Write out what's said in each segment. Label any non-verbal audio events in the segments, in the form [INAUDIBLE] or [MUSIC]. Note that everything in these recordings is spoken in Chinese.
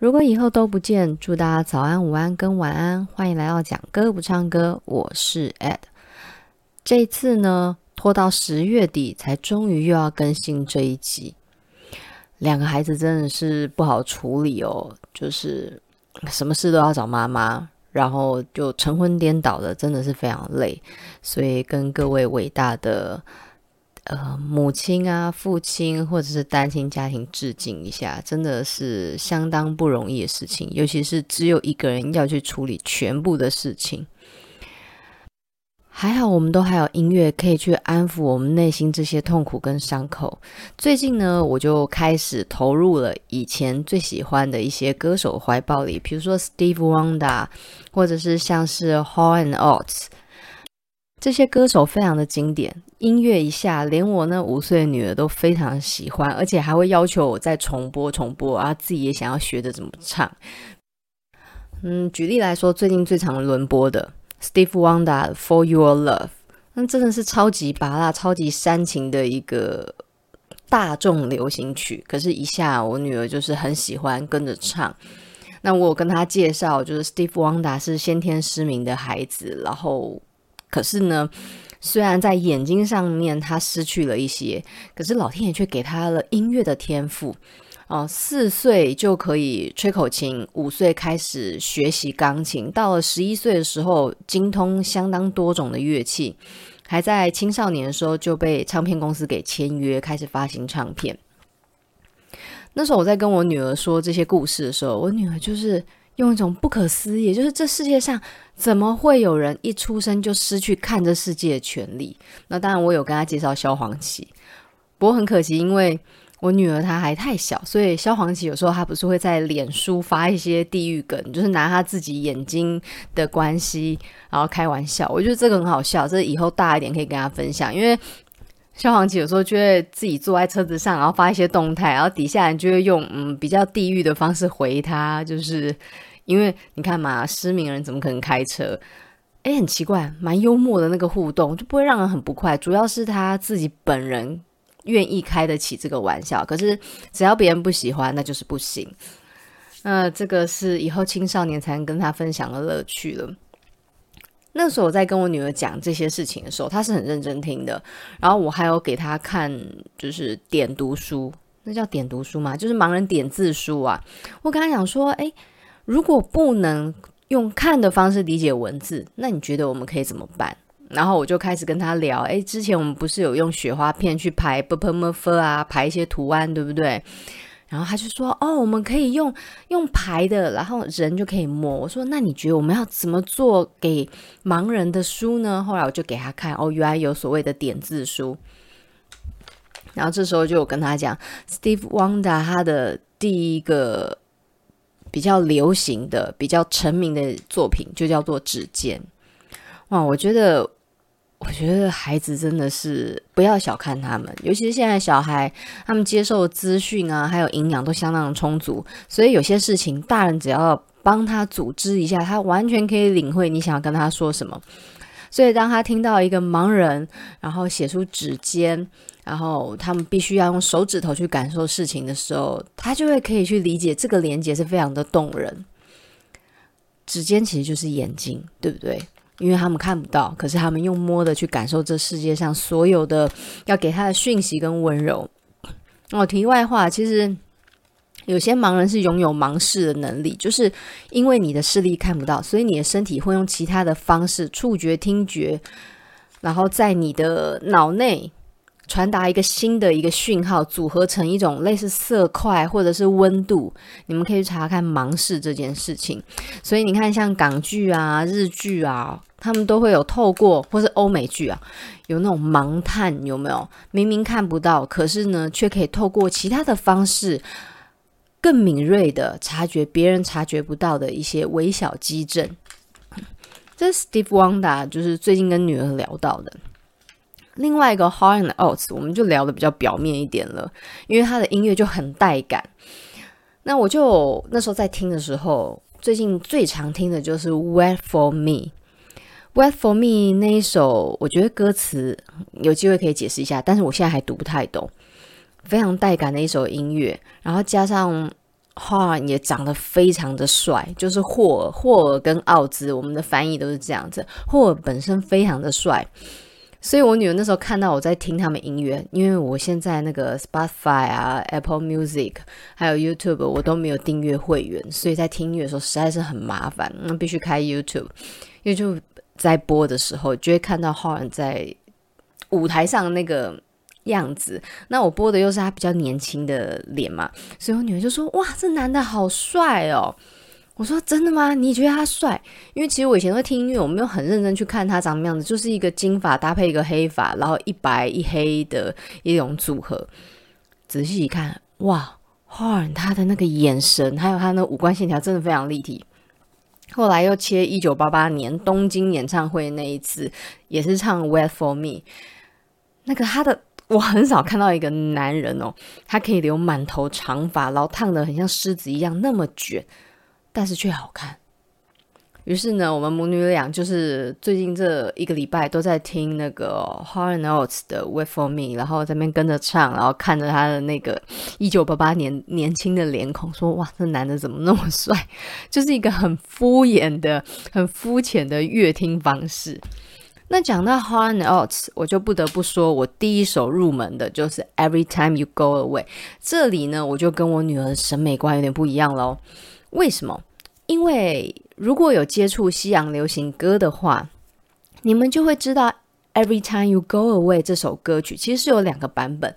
如果以后都不见，祝大家早安、午安跟晚安。欢迎来到讲歌不唱歌，我是 Ed。这次呢，拖到十月底才终于又要更新这一集。两个孩子真的是不好处理哦，就是什么事都要找妈妈，然后就晨昏颠倒的，真的是非常累。所以跟各位伟大的。呃，母亲啊，父亲或者是单亲家庭致敬一下，真的是相当不容易的事情，尤其是只有一个人要去处理全部的事情。还好，我们都还有音乐可以去安抚我们内心这些痛苦跟伤口。最近呢，我就开始投入了以前最喜欢的一些歌手怀抱里，比如说 Steve Wonder，或者是像是 Hall and Oates。这些歌手非常的经典，音乐一下，连我那五岁的女儿都非常喜欢，而且还会要求我再重播重播，然后自己也想要学着怎么唱。嗯，举例来说，最近最常轮播的 Steve Wonder For Your Love，那真的是超级拔辣、超级煽情的一个大众流行曲。可是，一下我女儿就是很喜欢跟着唱。那我跟她介绍，就是 Steve Wonder 是先天失明的孩子，然后。可是呢，虽然在眼睛上面他失去了一些，可是老天爷却给他了音乐的天赋哦。四岁就可以吹口琴，五岁开始学习钢琴，到了十一岁的时候精通相当多种的乐器，还在青少年的时候就被唱片公司给签约，开始发行唱片。那时候我在跟我女儿说这些故事的时候，我女儿就是。用一种不可思议，就是这世界上怎么会有人一出生就失去看这世界的权利？那当然，我有跟他介绍萧煌奇，不过很可惜，因为我女儿她还太小，所以萧煌奇有时候他不是会在脸书发一些地狱梗，就是拿他自己眼睛的关系，然后开玩笑。我觉得这个很好笑，这以后大一点可以跟他分享，因为。萧煌奇有时候就会自己坐在车子上，然后发一些动态，然后底下人就会用嗯比较地狱的方式回他，就是因为你看嘛，失明人怎么可能开车？诶，很奇怪，蛮幽默的那个互动就不会让人很不快。主要是他自己本人愿意开得起这个玩笑，可是只要别人不喜欢，那就是不行。那这个是以后青少年才能跟他分享的乐趣了。那时候我在跟我女儿讲这些事情的时候，她是很认真听的。然后我还有给她看，就是点读书，那叫点读书吗？就是盲人点字书啊。我跟她讲说，诶，如果不能用看的方式理解文字，那你觉得我们可以怎么办？然后我就开始跟她聊，诶，之前我们不是有用雪花片去排 b p m f 啊，排一些图案，对不对？然后他就说：“哦，我们可以用用牌的，然后人就可以摸。”我说：“那你觉得我们要怎么做给盲人的书呢？”后来我就给他看，哦，原来有所谓的点字书。然后这时候就跟他讲，Steve Wonder 他的第一个比较流行的、比较成名的作品就叫做《指尖》。哇，我觉得。我觉得孩子真的是不要小看他们，尤其是现在小孩，他们接受资讯啊，还有营养都相当的充足，所以有些事情大人只要帮他组织一下，他完全可以领会你想要跟他说什么。所以当他听到一个盲人，然后写出指尖，然后他们必须要用手指头去感受事情的时候，他就会可以去理解这个连接是非常的动人。指尖其实就是眼睛，对不对？因为他们看不到，可是他们用摸的去感受这世界上所有的要给他的讯息跟温柔。哦，题外话，其实有些盲人是拥有盲视的能力，就是因为你的视力看不到，所以你的身体会用其他的方式，触觉、听觉，然后在你的脑内。传达一个新的一个讯号，组合成一种类似色块或者是温度，你们可以查看盲视这件事情。所以你看，像港剧啊、日剧啊，他们都会有透过，或是欧美剧啊，有那种盲探，有没有？明明看不到，可是呢，却可以透过其他的方式，更敏锐的察觉别人察觉不到的一些微小机震。这是 Steve Wonder，就是最近跟女儿聊到的。另外一个 Hall and Oates，我们就聊得比较表面一点了，因为他的音乐就很带感。那我就那时候在听的时候，最近最常听的就是《Wait for Me》。《Wait for Me》那一首，我觉得歌词有机会可以解释一下，但是我现在还读不太懂。非常带感的一首音乐，然后加上 Horn 也长得非常的帅，就是霍尔，霍尔跟奥兹，我们的翻译都是这样子。霍尔本身非常的帅，所以我女儿那时候看到我在听他们音乐，因为我现在那个 Spotify 啊、Apple Music 还有 YouTube 我都没有订阅会员，所以在听音乐的时候实在是很麻烦，那必须开 YouTube，YouTube 在播的时候就会看到 Horn 在舞台上那个。样子，那我播的又是他比较年轻的脸嘛，所以我女儿就说：“哇，这男的好帅哦！”我说：“真的吗？你觉得他帅？因为其实我以前会听音乐，我没有很认真去看他长什么样子，就是一个金发搭配一个黑发，然后一白一黑的一种组合。仔细一看，哇，Horn 他的那个眼神，还有他那五官线条，真的非常立体。后来又切一九八八年东京演唱会那一次，也是唱《Wait for Me》，那个他的。我很少看到一个男人哦，他可以留满头长发，然后烫的很像狮子一样那么卷，但是却好看。于是呢，我们母女俩就是最近这一个礼拜都在听那个 Hall & Oates 的《Wait for Me》，然后在那边跟着唱，然后看着他的那个一九八八年年轻的脸孔，说：“哇，这男的怎么那么帅？” [LAUGHS] 就是一个很敷衍的、很肤浅的乐听方式。那讲到 Hall & Oates，我就不得不说，我第一首入门的就是 Every Time You Go Away。这里呢，我就跟我女儿的审美观有点不一样喽。为什么？因为如果有接触西洋流行歌的话，你们就会知道 Every Time You Go Away 这首歌曲其实是有两个版本。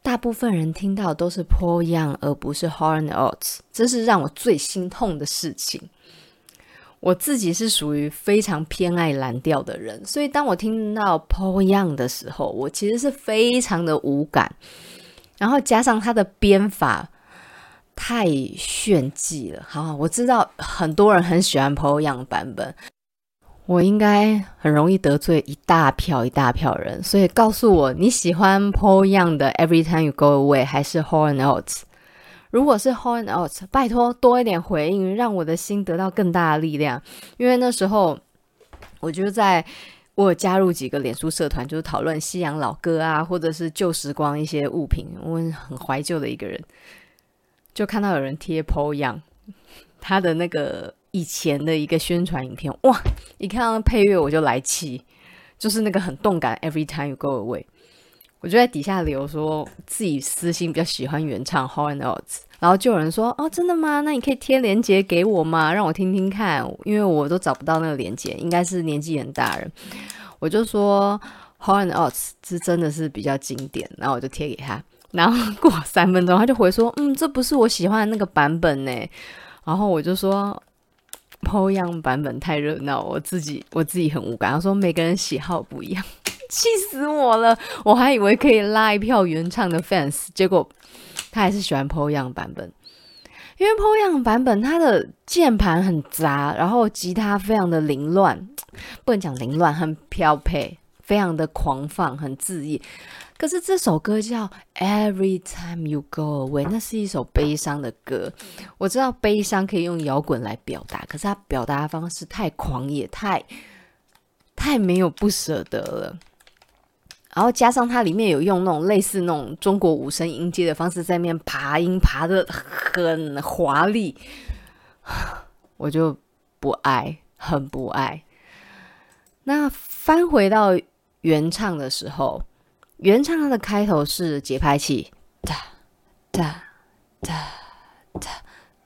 大部分人听到都是 Paul Young，而不是 Hall & Oates，这是让我最心痛的事情。我自己是属于非常偏爱蓝调的人，所以当我听到 Paul Young 的时候，我其实是非常的无感。然后加上他的编法太炫技了，好，我知道很多人很喜欢 Paul Young 版本，我应该很容易得罪一大票一大票人，所以告诉我你喜欢 Paul Young 的 Every Time You Go Away 还是 Hall & Oates？如果是 Hall & Oates，拜托多一点回应，让我的心得到更大的力量。因为那时候，我就在我有加入几个脸书社团，就是讨论西洋老歌啊，或者是旧时光一些物品。我很怀旧的一个人，就看到有人贴 Paul [LAUGHS] Young，他的那个以前的一个宣传影片，哇！一看到配乐我就来气，就是那个很动感。Every time you go away。我就在底下留说自己私心比较喜欢原唱 Hall & Oates，然后就有人说哦，真的吗？那你可以贴链接给我吗？让我听听看，因为我都找不到那个链接，应该是年纪很大人。我就说 Hall & Oates 是真的是比较经典，然后我就贴给他，然后过三分钟他就回说嗯，这不是我喜欢的那个版本呢。然后我就说 po young 版本太热闹，我自己我自己很无感。他说每个人喜好不一样。[LAUGHS] 气死我了！我还以为可以拉一票原唱的 fans，结果他还是喜欢 po young 版本，因为 po young 版本它的键盘很杂，然后吉他非常的凌乱，不能讲凌乱，很飘配，非常的狂放，很恣意。可是这首歌叫 Every Time You Go Away，那是一首悲伤的歌。我知道悲伤可以用摇滚来表达，可是他表达的方式太狂野，太太没有不舍得了。然后加上它里面有用那种类似那种中国五声音阶的方式在那边爬音，爬得很华丽，我就不爱，很不爱。那翻回到原唱的时候，原唱它的开头是节拍器，哒哒哒哒，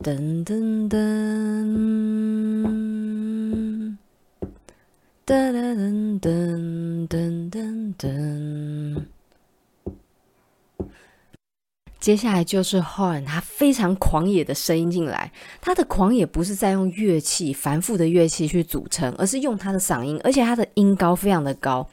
噔噔噔。噔噔噔噔噔噔，接下来就是 Horn，他非常狂野的声音进来。他的狂野不是在用乐器繁复的乐器去组成，而是用他的嗓音，而且他的音高非常的高。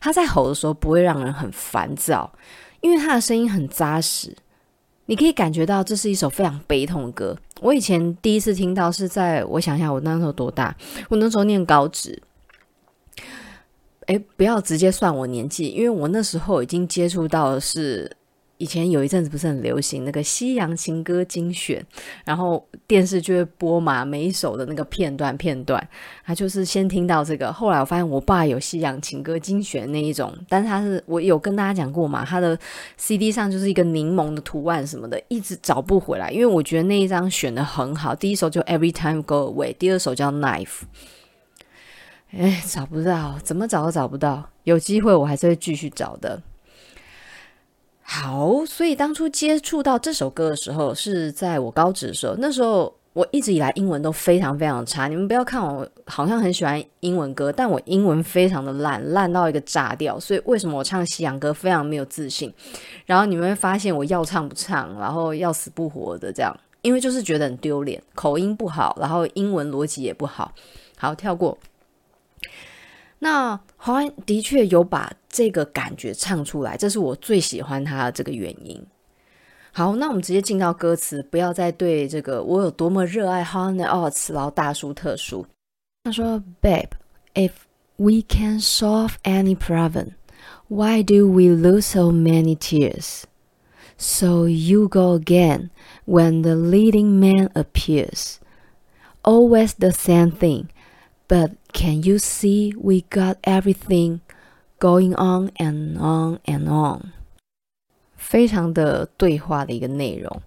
他在吼的时候不会让人很烦躁，因为他的声音很扎实。你可以感觉到这是一首非常悲痛的歌。我以前第一次听到是在我想想，我那时候多大？我那时候念高职。诶，不要直接算我年纪，因为我那时候已经接触到的是以前有一阵子不是很流行那个西洋情歌精选，然后电视就会播嘛，每一首的那个片段片段，他就是先听到这个。后来我发现我爸有西洋情歌精选那一种，但是他是我有跟大家讲过嘛，他的 CD 上就是一个柠檬的图案什么的，一直找不回来。因为我觉得那一张选的很好，第一首就 Every Time Go Away，第二首叫 Knife。哎，找不到，怎么找都找不到。有机会我还是会继续找的。好，所以当初接触到这首歌的时候，是在我高职的时候。那时候我一直以来英文都非常非常差。你们不要看我好像很喜欢英文歌，但我英文非常的烂，烂到一个炸掉。所以为什么我唱西洋歌非常没有自信？然后你们会发现我要唱不唱，然后要死不活的这样，因为就是觉得很丢脸，口音不好，然后英文逻辑也不好。好，跳过。那黄安的确有把这个感觉唱出来，这是我最喜欢他的这个原因。好，那我们直接进到歌词，不要再对这个我有多么热爱 Hall & Oates 然后大书特书。他说：“Babe, if we can solve any problem, why do we lose so many tears? So you go again when the leading man appears. Always the same thing, But Can you see we got everything going on and on and on？非常的对话的一个内容，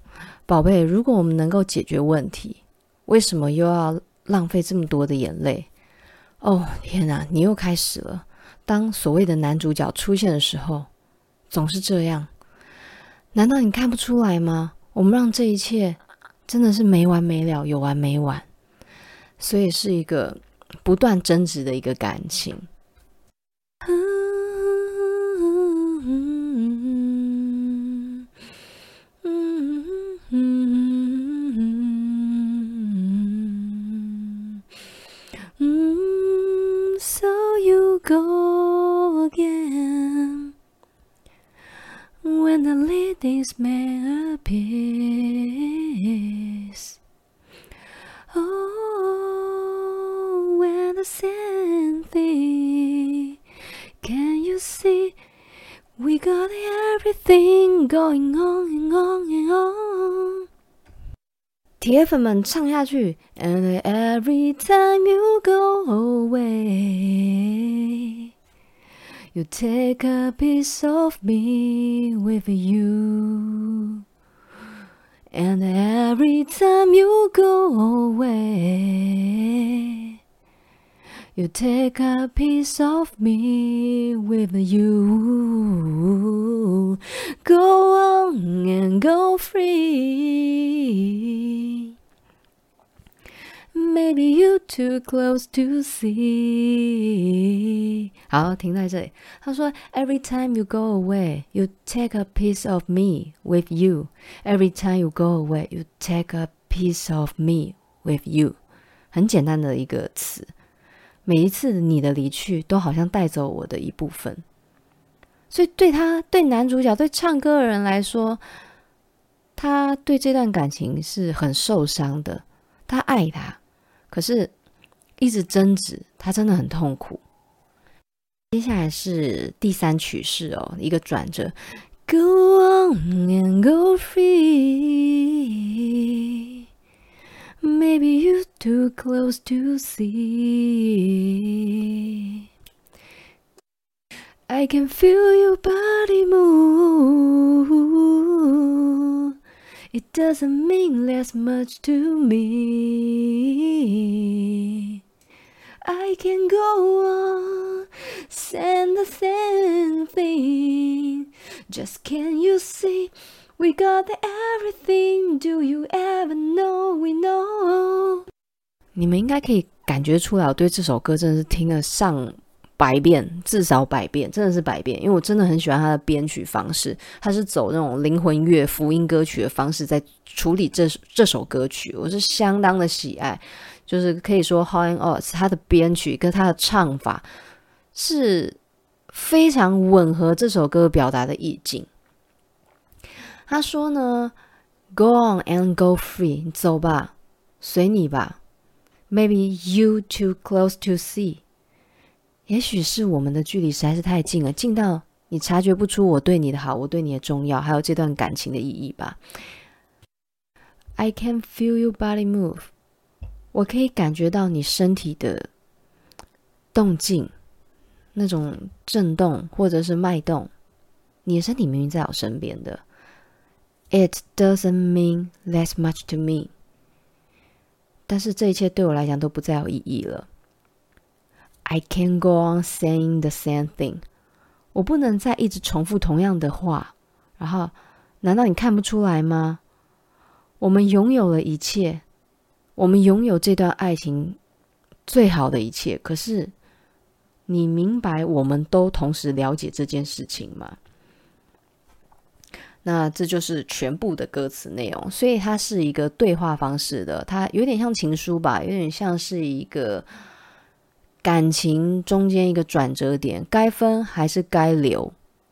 宝贝，如果我们能够解决问题，为什么又要浪费这么多的眼泪？哦，天哪，你又开始了。当所谓的男主角出现的时候，总是这样。难道你看不出来吗？我们让这一切真的是没完没了，有完没完，所以是一个。不断争执的一个感情。going on and on and on. 铁粉们唱下去。And every time you go away, you take a piece of me with you. And every time you go away. You take a piece of me with you. Go on and go free. Maybe you too close to see. 好，停在这里。他说，Every time you go away, you take a piece of me with you. Every time you go away, you take a piece of me with you. 很简单的一个词。 每一次你的离去，都好像带走我的一部分。所以，对他、对男主角、对唱歌的人来说，他对这段感情是很受伤的。他爱他，可是一直争执，他真的很痛苦。接下来是第三曲式哦，一个转折。Go on and go free. Maybe you're too close to see. I can feel your body move. It doesn't mean less much to me. I can go on, saying the same thing. Just can you see? We got everything. Do you ever know? We know. 你们应该可以感觉出来，我对这首歌真的是听了上百遍，至少百遍，真的是百遍。因为我真的很喜欢他的编曲方式，他是走那种灵魂乐、福音歌曲的方式在处理这这首歌曲，我是相当的喜爱。就是可以说，Hall & Oates 他的编曲跟他的唱法是非常吻合这首歌表达的意境。他说呢，Go on and go free，你走吧，随你吧。Maybe you too close to see，也许是我们的距离实在是太近了，近到你察觉不出我对你的好，我对你的重要，还有这段感情的意义吧。I can feel your body move，我可以感觉到你身体的动静，那种震动或者是脉动。你的身体明明在我身边的。It doesn't mean less much to me，但是这一切对我来讲都不再有意义了。I can't go on saying the same thing。我不能再一直重复同样的话。然后，难道你看不出来吗？我们拥有了一切，我们拥有这段爱情最好的一切。可是，你明白我们都同时了解这件事情吗？那这就是全部的歌词内容。所以它是一个对话方式的，它有点像情书吧，有点像是一个。感情中间一个转折点，该分还是该留？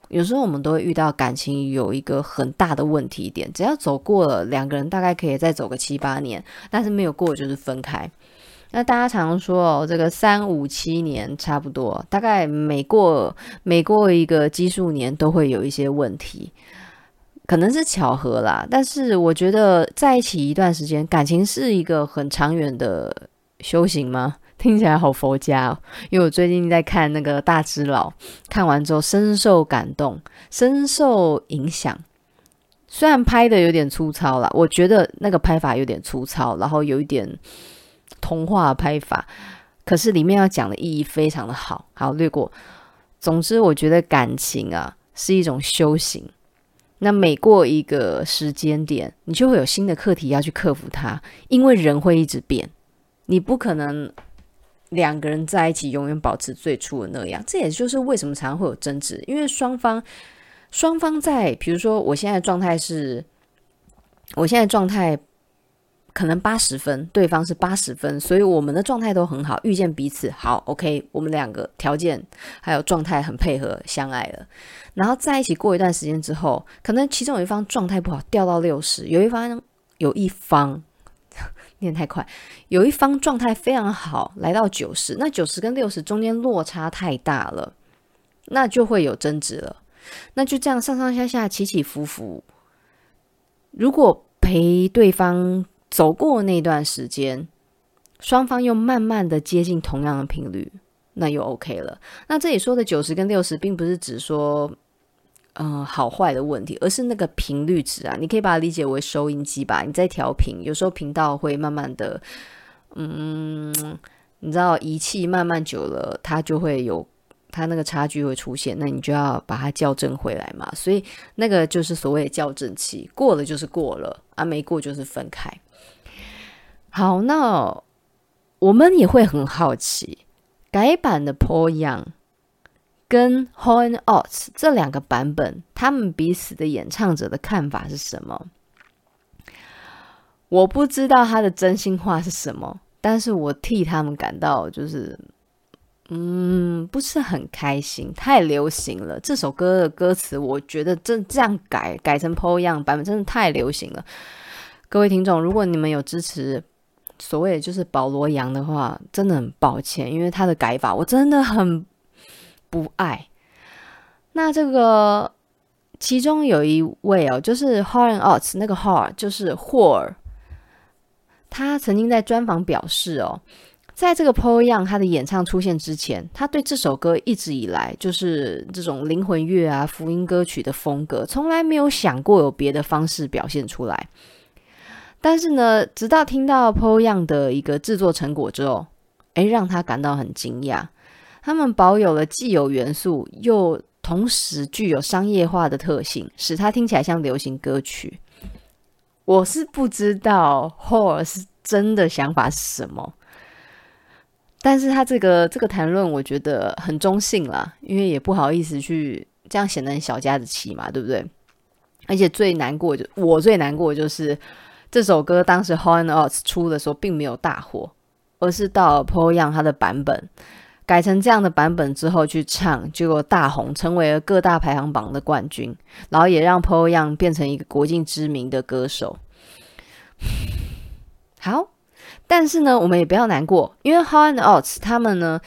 有时候我们都会遇到感情有一个很大的问题点，只要走过了，两个人大概可以再走个七八年，但是没有过就是分开。那大家常说哦，这个三五七年差不多，大概每过每过一个奇数年都会有一些问题，可能是巧合啦。但是我觉得在一起一段时间，感情是一个很长远的修行吗？[LAUGHS] 听起来好佛家哦，因为我最近在看那个《大只佬》，看完之后深受感动，深受影响。虽然拍的有点粗糙啦，我觉得那个拍法有点粗糙，然后有一点童话拍法，可是里面要讲的意义非常的好。好，略过。总之，我觉得感情啊是一种修行。那每过一个时间点，你就会有新的课题要去克服它，因为人会一直变，你不可能。两个人在一起，永远保持最初的那样，这也就是为什么常常会有争执，因为双方双方在，比如说我现在状态是，我现在状态可能八十分，对方是八十分，所以我们的状态都很好，遇见彼此好，OK，我们两个条件还有状态很配合，相爱了，然后在一起过一段时间之后，可能其中有一方状态不好，掉到六十，有一方有一方。[LAUGHS] 念太快，有一方状态非常好，来到九十，那九十跟六十中间落差太大了，那就会有争执了。那就这样上上下下起起伏伏，如果陪对方走过那段时间，双方又慢慢的接近同样的频率，那又 OK 了。那这里说的九十跟六十，并不是指说。嗯、好坏的问题，而是那个频率值啊，你可以把它理解为收音机吧。你在调频，有时候频道会慢慢的，嗯，你知道仪器慢慢久了，它就会有它那个差距会出现，那你就要把它校正回来嘛。所以那个就是所谓的校正期，过了就是过了啊，没过就是分开。好，那我们也会很好奇，改版的 Paul Young。跟 Horn & Oates 这两个版本，他们彼此的演唱者的看法是什么？我不知道他的真心话是什么，但是我替他们感到就是，嗯，不是很开心。太流行了，这首歌的歌词，我觉得这这样改改成 Paul Young 版本，真的太流行了。各位听众，如果你们有支持所谓就是保罗杨的话，真的很抱歉，因为他的改法我真的很。不爱，那这个其中有一位哦，就是 Hall & Oates 那个 Hall 就是霍尔，他曾经在专访表示哦，在这个 Paul Young 他的演唱出现之前，他对这首歌一直以来就是这种灵魂乐啊、福音歌曲的风格，从来没有想过有别的方式表现出来。但是呢，直到听到 Po Young 的一个制作成果之后，诶，让他感到很惊讶。他们保有了既有元素，又同时具有商业化的特性，使它听起来像流行歌曲。我是不知道 Hall 是真的想法是什么，但是他这个这个谈论，我觉得很中性啦，因为也不好意思去这样显得很小家子气嘛，对不对？而且最难过就我最难过就是这首歌当时 Hall & Oates 出的时候并没有大火，而是到了 Paul Young 他的版本。改成这样的版本之后去唱，结果大红，成为了各大排行榜的冠军，然后也让 Paul Young 变成一个国际知名的歌手。好，但是呢，我们也不要难过，因为 Hall & Oates 他们呢，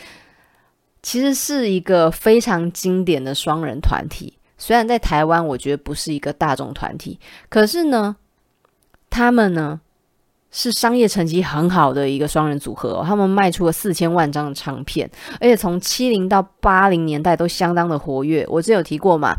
其实是一个非常经典的双人团体。虽然在台湾，我觉得不是一个大众团体，可是呢，他们呢是商业成绩很好的一个双人组合。他们卖出了四千万张的唱片，而且从七零到八零年代都相当的活跃。我之前有提过嘛，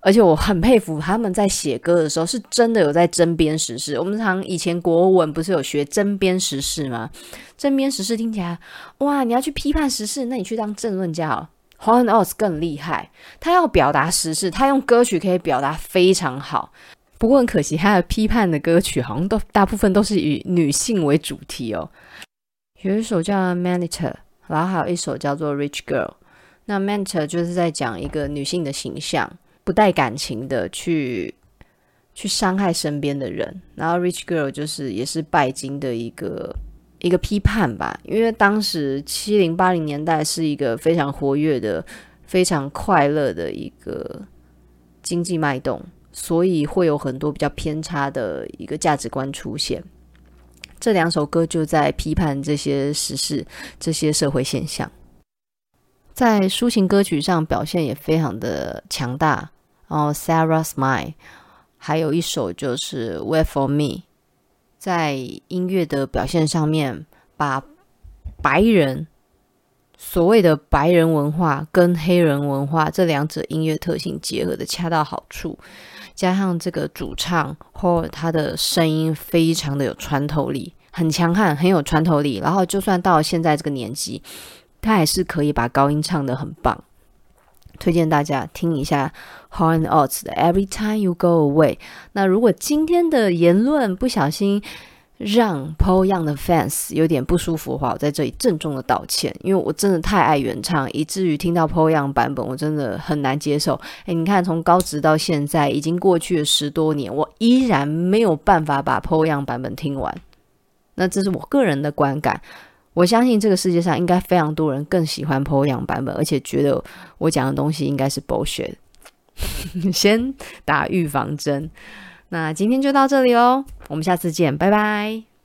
而且我很佩服他们在写歌的时候是真的有在针砭时事。我们常以前国文不是有学针砭时事吗？针砭时事听起来哇，你要去批判时事，那你去当政论家哦。Hall & Oates 更厉害，他要表达时事，他用歌曲可以表达非常好。不过很可惜，他的批判的歌曲好像都大部分都是以女性为主题哦。有一首叫《manito》，然后还有一首叫做《Rich Girl》。那《manito》就是在讲一个女性的形象，不带感情的去去伤害身边的人。然后《Rich Girl》就是也是拜金的一个。一个批判吧，因为当时七零八零年代是一个非常活跃的、非常快乐的一个经济脉动，所以会有很多比较偏差的一个价值观出现。这两首歌就在批判这些时事、这些社会现象，在抒情歌曲上表现也非常的强大。然后《Sarah Smile》，还有一首就是《Wait for Me》。在音乐的表现上面，把白人所谓的白人文化跟黑人文化这两者音乐特性结合的恰到好处，加上这个主唱或他的声音非常的有穿透力，很强悍，很有穿透力。然后就算到现在这个年纪，他还是可以把高音唱得很棒。推荐大家听一下 Hall & Oates 的 Every Time You Go Away。那如果今天的言论不小心让 Po Young 的 fans 有点不舒服的话，我在这里郑重的道歉，因为我真的太爱原唱，以至于听到 Po Young 版本，我真的很难接受。诶，你看从高职到现在已经过去了十多年，我依然没有办法把 Po Young 版本听完。那这是我个人的观感。我相信这个世界上应该非常多人更喜欢 Po Young 版本，而且觉得我讲的东西应该是 bullshit。[LAUGHS] 先打预防针。那今天就到这里哦，我们下次见，拜拜。